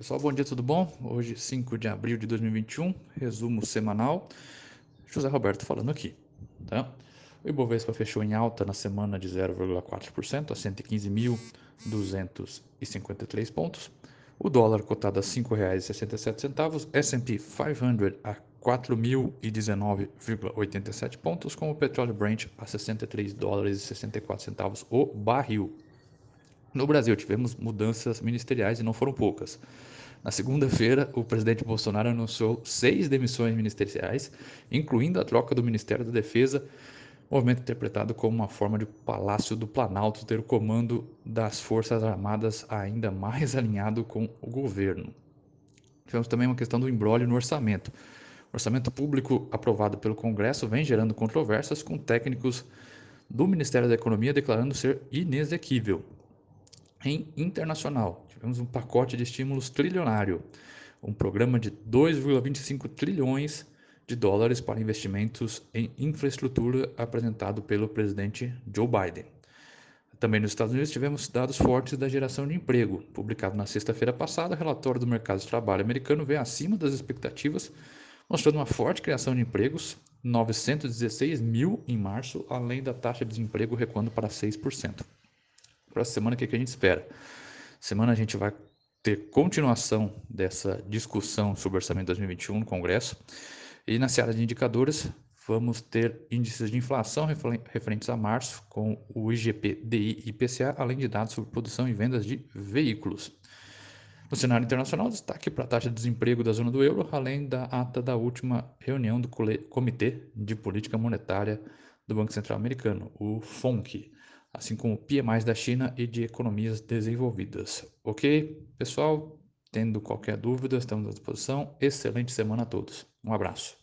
Pessoal, bom dia, tudo bom? Hoje, 5 de abril de 2021, resumo semanal. José Roberto falando aqui. Tá? O Ibovespa fechou em alta na semana de 0,4% a 115.253 pontos. O dólar cotado a R$ 5,67, S&P 500 a 4.019,87 pontos, com o petróleo Brent a 63 dólares e 64 centavos o barril. No Brasil, tivemos mudanças ministeriais e não foram poucas. Na segunda-feira, o presidente Bolsonaro anunciou seis demissões ministeriais, incluindo a troca do Ministério da Defesa, movimento interpretado como uma forma de Palácio do Planalto ter o comando das Forças Armadas ainda mais alinhado com o governo. Tivemos também uma questão do embrólio no orçamento. O orçamento público aprovado pelo Congresso vem gerando controvérsias com técnicos do Ministério da Economia declarando ser inexequível. Em internacional, tivemos um pacote de estímulos trilionário, um programa de 2,25 trilhões de dólares para investimentos em infraestrutura apresentado pelo presidente Joe Biden. Também nos Estados Unidos tivemos dados fortes da geração de emprego. Publicado na sexta-feira passada, o relatório do mercado de trabalho americano veio acima das expectativas, mostrando uma forte criação de empregos, 916 mil em março, além da taxa de desemprego recuando para 6%. Para a semana, o que, que a gente espera? Semana a gente vai ter continuação dessa discussão sobre orçamento 2021 no Congresso. E na seara de indicadores, vamos ter índices de inflação referentes a março, com o IGP, DI e IPCA, além de dados sobre produção e vendas de veículos. No cenário internacional, destaque para a taxa de desemprego da zona do euro, além da ata da última reunião do Comitê de Política Monetária do Banco Central Americano, o FONC assim como PMIs da China e de economias desenvolvidas. Ok, pessoal? Tendo qualquer dúvida, estamos à disposição. Excelente semana a todos. Um abraço.